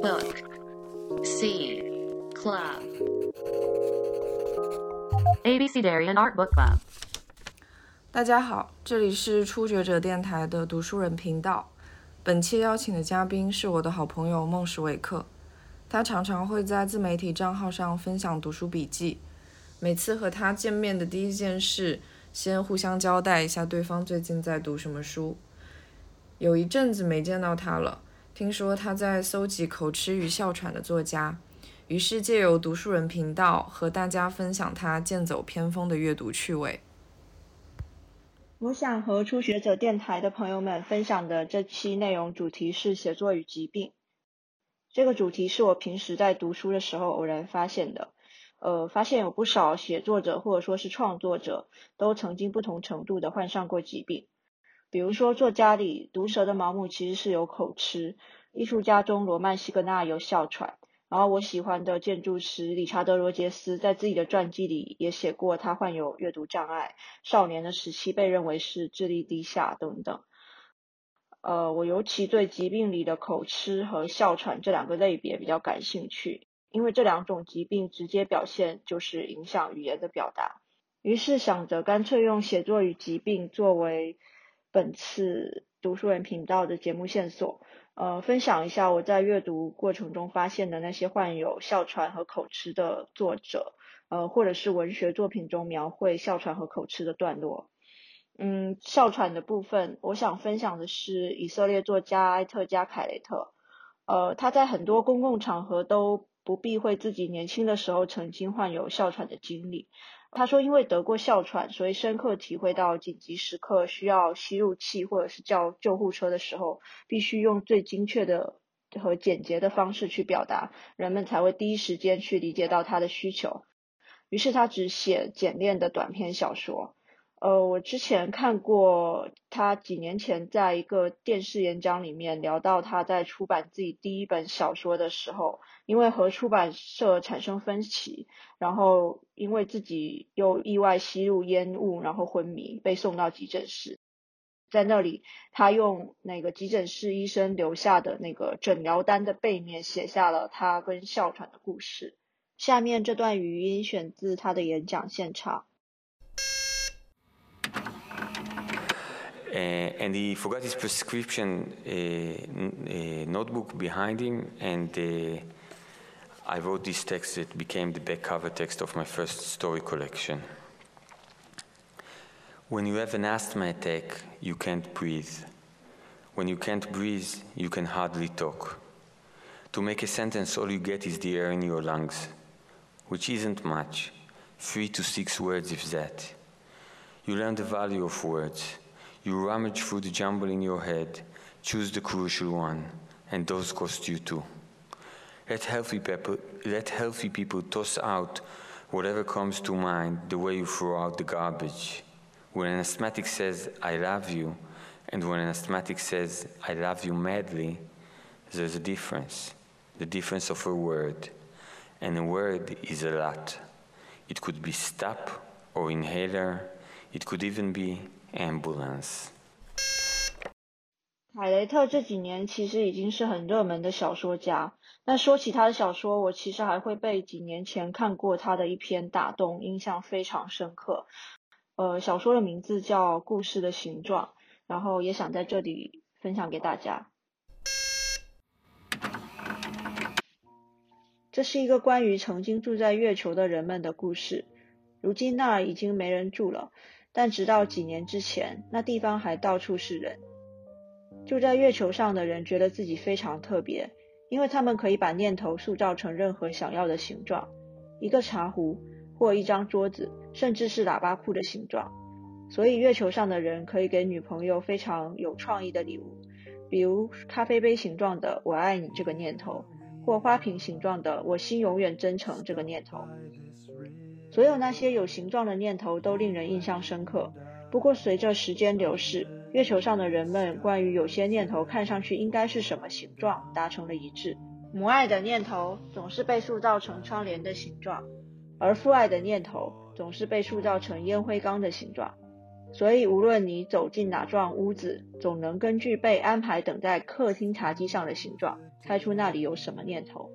Book C Club ABC Darian Art Book Club。大家好，这里是初学者电台的读书人频道。本期邀请的嘉宾是我的好朋友孟什维克，他常常会在自媒体账号上分享读书笔记。每次和他见面的第一件事，先互相交代一下对方最近在读什么书。有一阵子没见到他了，听说他在搜集口吃与哮喘的作家，于是借由读书人频道和大家分享他剑走偏锋的阅读趣味。我想和初学者电台的朋友们分享的这期内容主题是写作与疾病。这个主题是我平时在读书的时候偶然发现的，呃，发现有不少写作者或者说是创作者都曾经不同程度的患上过疾病。比如说，作家里毒蛇的毛姆其实是有口吃，艺术家中罗曼西格纳有哮喘。然后我喜欢的建筑师理查德罗杰斯在自己的传记里也写过，他患有阅读障碍，少年的时期被认为是智力低下等等。呃，我尤其对疾病里的口吃和哮喘这两个类别比较感兴趣，因为这两种疾病直接表现就是影响语言的表达。于是想着干脆用写作与疾病作为本次读书人频道的节目线索。呃，分享一下我在阅读过程中发现的那些患有哮喘和口吃的作者，呃，或者是文学作品中描绘哮喘和口吃的段落。嗯，哮喘的部分，我想分享的是以色列作家埃特加凯雷特。呃，他在很多公共场合都不避讳自己年轻的时候曾经患有哮喘的经历。他说，因为得过哮喘，所以深刻体会到紧急时刻需要吸入气或者是叫救护车的时候，必须用最精确的和简洁的方式去表达，人们才会第一时间去理解到他的需求。于是他只写简练的短篇小说。呃，我之前看过他几年前在一个电视演讲里面聊到他在出版自己第一本小说的时候，因为和出版社产生分歧，然后因为自己又意外吸入烟雾，然后昏迷，被送到急诊室，在那里他用那个急诊室医生留下的那个诊疗单的背面写下了他跟哮喘的故事。下面这段语音选自他的演讲现场。Eh, and he forgot his prescription uh, notebook behind him, and I wrote this text that became the back cover text of my first story collection. When you have an asthma attack, you can't breathe. When you can't breathe, you can hardly talk. To make a sentence, all you get is the air in your lungs, which isn't much, three to six words, if that. You learn the value of words you rummage through the jumble in your head, choose the crucial one, and those cost you too. Let healthy people, let healthy people toss out whatever comes to mind the way you throw out the garbage. When an asthmatic says, I love you, and when an asthmatic says, I love you madly, there's a difference. The difference of a word. And a word is a lot. It could be stop or inhaler. It could even be ambulance。凯雷特这几年其实已经是很热门的小说家，那说起他的小说，我其实还会被几年前看过他的一篇打动，印象非常深刻。呃，小说的名字叫《故事的形状》，然后也想在这里分享给大家。这是一个关于曾经住在月球的人们的故事，如今那儿已经没人住了。但直到几年之前，那地方还到处是人。住在月球上的人觉得自己非常特别，因为他们可以把念头塑造成任何想要的形状，一个茶壶或一张桌子，甚至是喇叭裤的形状。所以月球上的人可以给女朋友非常有创意的礼物，比如咖啡杯形状的“我爱你”这个念头，或花瓶形状的“我心永远真诚”这个念头。所有那些有形状的念头都令人印象深刻。不过，随着时间流逝，月球上的人们关于有些念头看上去应该是什么形状达成了一致。母爱的念头总是被塑造成窗帘的形状，而父爱的念头总是被塑造成烟灰缸的形状。所以无论你走进哪幢屋子，总能根据被安排等在客厅茶几上的形状，猜出那里有什么念头。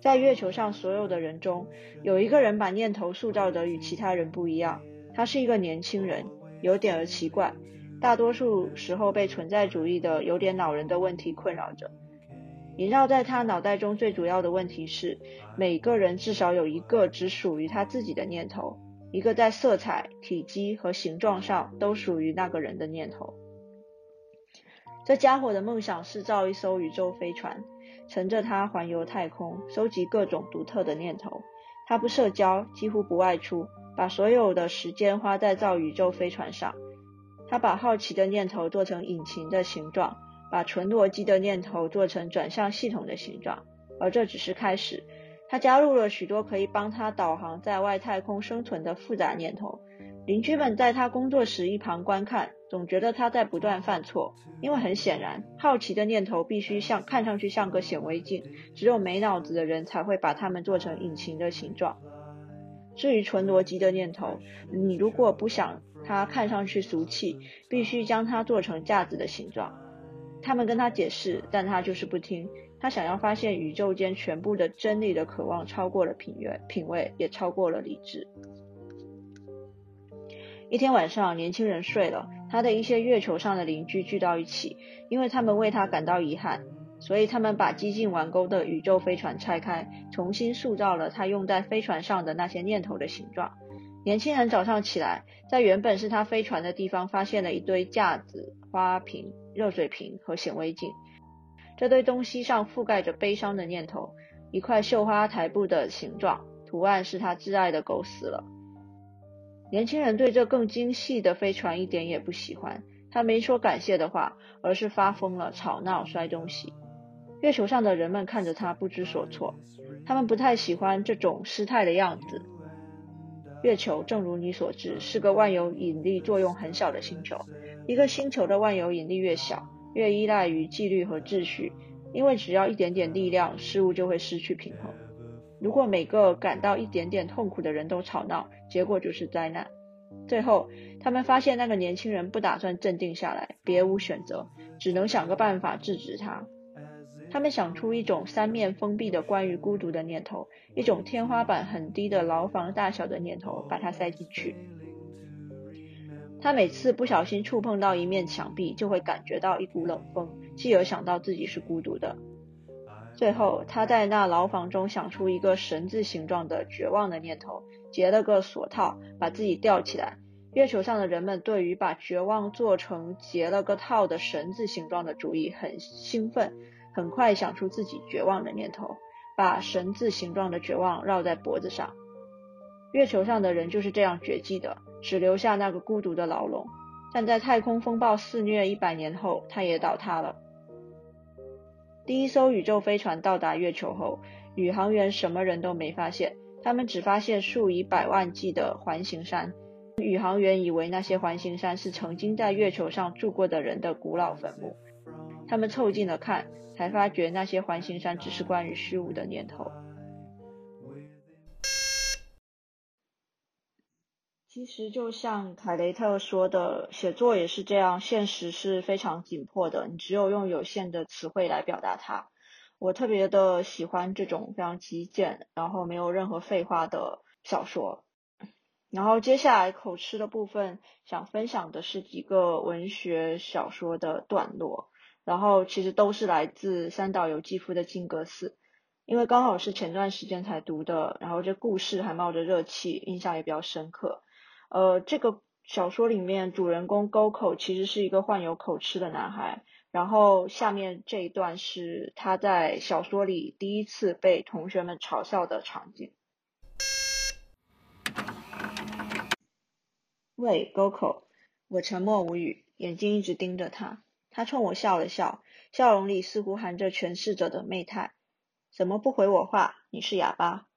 在月球上所有的人中，有一个人把念头塑造得与其他人不一样。他是一个年轻人，有点儿奇怪，大多数时候被存在主义的有点恼人的问题困扰着。萦绕在他脑袋中最主要的问题是，每个人至少有一个只属于他自己的念头，一个在色彩、体积和形状上都属于那个人的念头。这家伙的梦想是造一艘宇宙飞船。乘着它环游太空，收集各种独特的念头。他不社交，几乎不外出，把所有的时间花在造宇宙飞船上。他把好奇的念头做成引擎的形状，把纯逻辑的念头做成转向系统的形状。而这只是开始。他加入了许多可以帮他导航在外太空生存的复杂念头。邻居们在他工作时一旁观看。总觉得他在不断犯错，因为很显然，好奇的念头必须像看上去像个显微镜，只有没脑子的人才会把它们做成引擎的形状。至于纯逻辑的念头，你如果不想它看上去俗气，必须将它做成架子的形状。他们跟他解释，但他就是不听。他想要发现宇宙间全部的真理的渴望超过了品味，品味也超过了理智。一天晚上，年轻人睡了。他的一些月球上的邻居聚到一起，因为他们为他感到遗憾，所以他们把几近完工的宇宙飞船拆开，重新塑造了他用在飞船上的那些念头的形状。年轻人早上起来，在原本是他飞船的地方，发现了一堆架子、花瓶、热水瓶和显微镜。这堆东西上覆盖着悲伤的念头，一块绣花台布的形状，图案是他挚爱的狗死了。年轻人对这更精细的飞船一点也不喜欢，他没说感谢的话，而是发疯了，吵闹、摔东西。月球上的人们看着他不知所措，他们不太喜欢这种失态的样子。月球，正如你所知，是个万有引力作用很小的星球。一个星球的万有引力越小，越依赖于纪律和秩序，因为只要一点点力量，事物就会失去平衡。如果每个感到一点点痛苦的人都吵闹，结果就是灾难。最后，他们发现那个年轻人不打算镇定下来，别无选择，只能想个办法制止他。他们想出一种三面封闭的关于孤独的念头，一种天花板很低的牢房大小的念头，把它塞进去。他每次不小心触碰到一面墙壁，就会感觉到一股冷风，继而想到自己是孤独的。最后，他在那牢房中想出一个神字形状的绝望的念头，结了个锁套，把自己吊起来。月球上的人们对于把绝望做成结了个套的神字形状的主意很兴奋，很快想出自己绝望的念头，把神字形状的绝望绕在脖子上。月球上的人就是这样绝迹的，只留下那个孤独的牢笼。但在太空风暴肆虐一百年后，它也倒塌了。第一艘宇宙飞船到达月球后，宇航员什么人都没发现，他们只发现数以百万计的环形山。宇航员以为那些环形山是曾经在月球上住过的人的古老坟墓，他们凑近了看，才发觉那些环形山只是关于虚无的念头。其实就像凯雷特说的，写作也是这样，现实是非常紧迫的，你只有用有限的词汇来表达它。我特别的喜欢这种非常极简，然后没有任何废话的小说。然后接下来口吃的部分，想分享的是几个文学小说的段落，然后其实都是来自三岛由纪夫的《金阁寺》，因为刚好是前段时间才读的，然后这故事还冒着热气，印象也比较深刻。呃，这个小说里面主人公沟口其实是一个患有口吃的男孩。然后下面这一段是他在小说里第一次被同学们嘲笑的场景。喂，沟口，我沉默无语，眼睛一直盯着他。他冲我笑了笑，笑容里似乎含着诠释者的媚态。怎么不回我话？你是哑巴？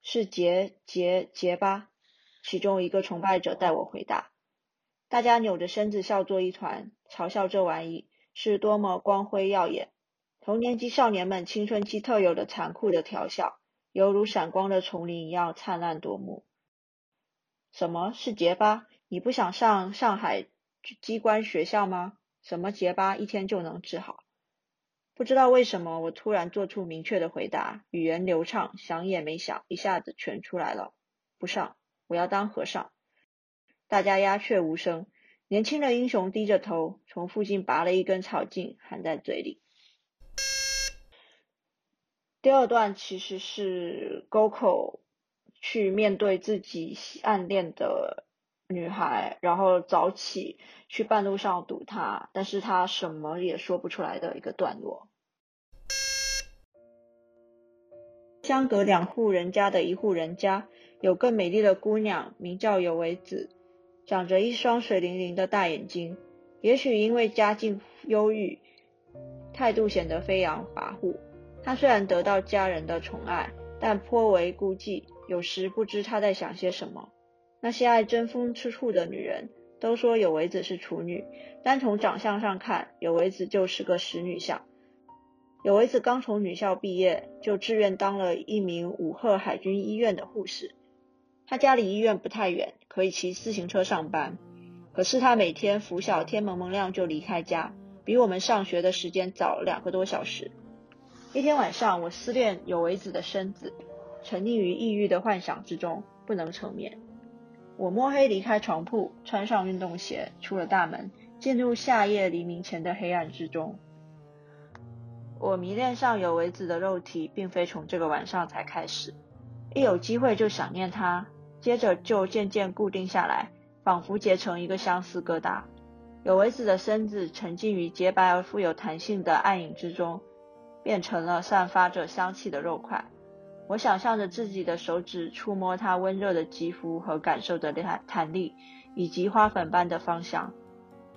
是结结结巴？其中一个崇拜者代我回答，大家扭着身子笑作一团，嘲笑这玩意是多么光辉耀眼。同年级少年们青春期特有的残酷的调笑，犹如闪光的丛林一样灿烂夺目。什么是结巴？你不想上上海机关学校吗？什么结巴一天就能治好？不知道为什么，我突然做出明确的回答，语言流畅，想也没想，一下子全出来了。不上，我要当和尚。大家鸦雀无声。年轻的英雄低着头，从附近拔了一根草茎，含在嘴里。第二段其实是 Goko 去面对自己暗恋的女孩，然后早起去半路上堵她，但是他什么也说不出来的一个段落。相隔两户人家的一户人家，有个美丽的姑娘，名叫有为子，长着一双水灵灵的大眼睛。也许因为家境优郁，态度显得飞扬跋扈。她虽然得到家人的宠爱，但颇为孤寂，有时不知她在想些什么。那些爱争风吃醋的女人都说有为子是处女，单从长相上看，有为子就是个使女相。有为子刚从女校毕业，就志愿当了一名武赫海军医院的护士。他家离医院不太远，可以骑自行车上班。可是他每天拂晓天蒙蒙亮就离开家，比我们上学的时间早两个多小时。一天晚上，我思念有为子的身子，沉溺于抑郁的幻想之中，不能成眠。我摸黑离开床铺，穿上运动鞋，出了大门，进入夏夜黎明前的黑暗之中。我迷恋上有为子的肉体，并非从这个晚上才开始。一有机会就想念他，接着就渐渐固定下来，仿佛结成一个相思疙瘩。有为子的身子沉浸于洁白而富有弹性的暗影之中，变成了散发着香气的肉块。我想象着自己的手指触摸他温热的肌肤和感受的弹弹力，以及花粉般的芳香。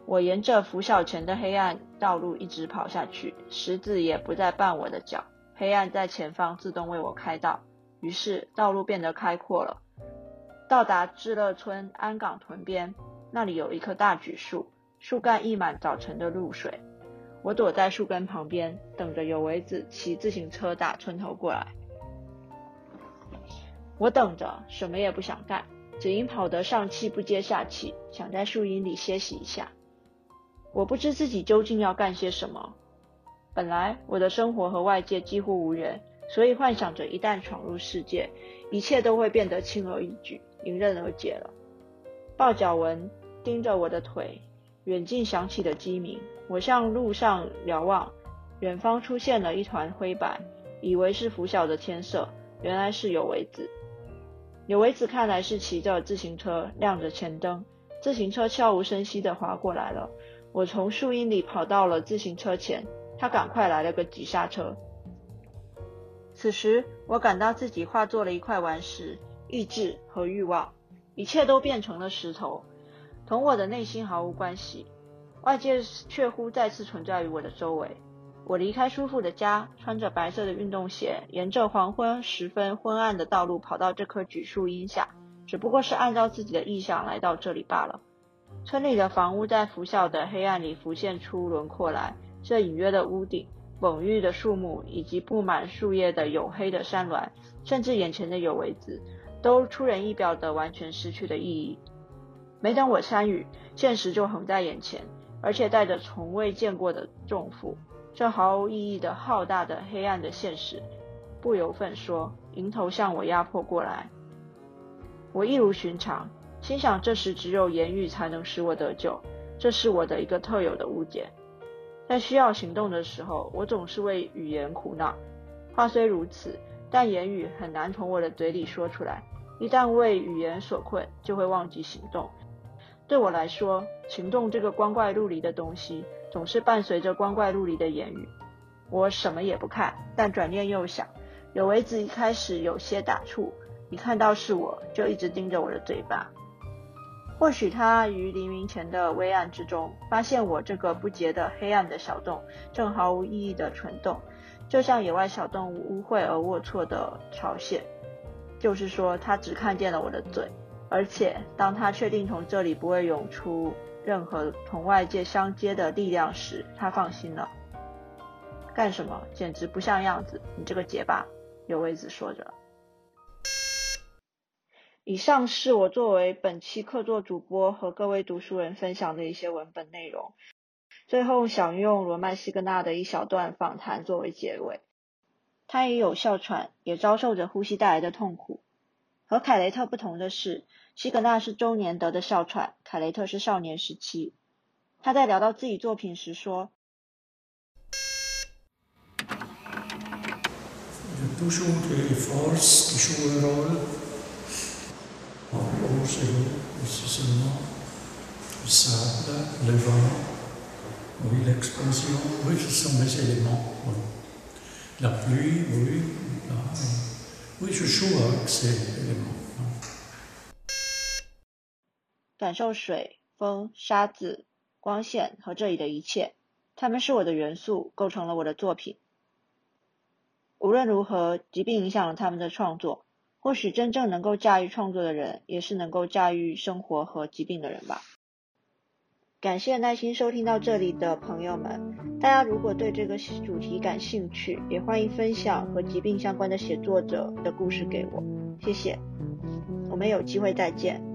我沿着拂晓前的黑暗道路一直跑下去，石子也不再绊我的脚，黑暗在前方自动为我开道，于是道路变得开阔了。到达智乐村安港屯边，那里有一棵大榉树，树干溢满早晨的露水。我躲在树根旁边，等着有为子骑自行车打村头过来。我等着，什么也不想干，只因跑得上气不接下气，想在树荫里歇息一下。我不知自己究竟要干些什么。本来我的生活和外界几乎无缘，所以幻想着一旦闯入世界，一切都会变得轻而易举、迎刃而解了。豹脚纹盯着我的腿，远近响起的鸡鸣。我向路上瞭望，远方出现了一团灰白，以为是拂晓的天色，原来是有为子。有为子看来是骑着自行车，亮着前灯，自行车悄无声息地滑过来了。我从树荫里跑到了自行车前，他赶快来了个急刹车。此时，我感到自己化作了一块顽石，意志和欲望，一切都变成了石头，同我的内心毫无关系。外界却乎再次存在于我的周围。我离开叔父的家，穿着白色的运动鞋，沿着黄昏时分昏暗的道路跑到这棵榉树荫下，只不过是按照自己的意向来到这里罢了。村里的房屋在拂晓的黑暗里浮现出轮廓来，这隐约的屋顶、蓊郁的树木以及布满树叶的黝黑的山峦，甚至眼前的有为子，都出人意表的完全失去了意义。没等我参与，现实就横在眼前，而且带着从未见过的重负。这毫无意义的浩大的黑暗的现实，不由分说，迎头向我压迫过来。我一如寻常。心想，这时只有言语才能使我得救，这是我的一个特有的误解。在需要行动的时候，我总是为语言苦恼。话虽如此，但言语很难从我的嘴里说出来。一旦为语言所困，就会忘记行动。对我来说，行动这个光怪陆离的东西，总是伴随着光怪陆离的言语。我什么也不看，但转念又想，有为子一开始有些打怵，一看到是我，就一直盯着我的嘴巴。或许他于黎明前的微暗之中，发现我这个不洁的黑暗的小洞正毫无意义的蠢动，就像野外小动物污秽而龌龊的巢穴。就是说，他只看见了我的嘴，而且当他确定从这里不会涌出任何同外界相接的力量时，他放心了。干什么？简直不像样子！你这个结巴，有位子说着。以上是我作为本期客座主播和各位读书人分享的一些文本内容。最后想用罗曼·西格纳的一小段访谈作为结尾。他也有哮喘，也遭受着呼吸带来的痛苦。和凯雷特不同的是，西格纳是中年得的哮喘，凯雷特是少年时期。他在聊到自己作品时说。感受水、风、沙子、光线和这里的一切，它们是我的元素，构成了我的作品。无论如何，疾病影响了他们的创作。或许真正能够驾驭创作的人，也是能够驾驭生活和疾病的人吧。感谢耐心收听到这里的朋友们。大家如果对这个主题感兴趣，也欢迎分享和疾病相关的写作者的故事给我。谢谢，我们有机会再见。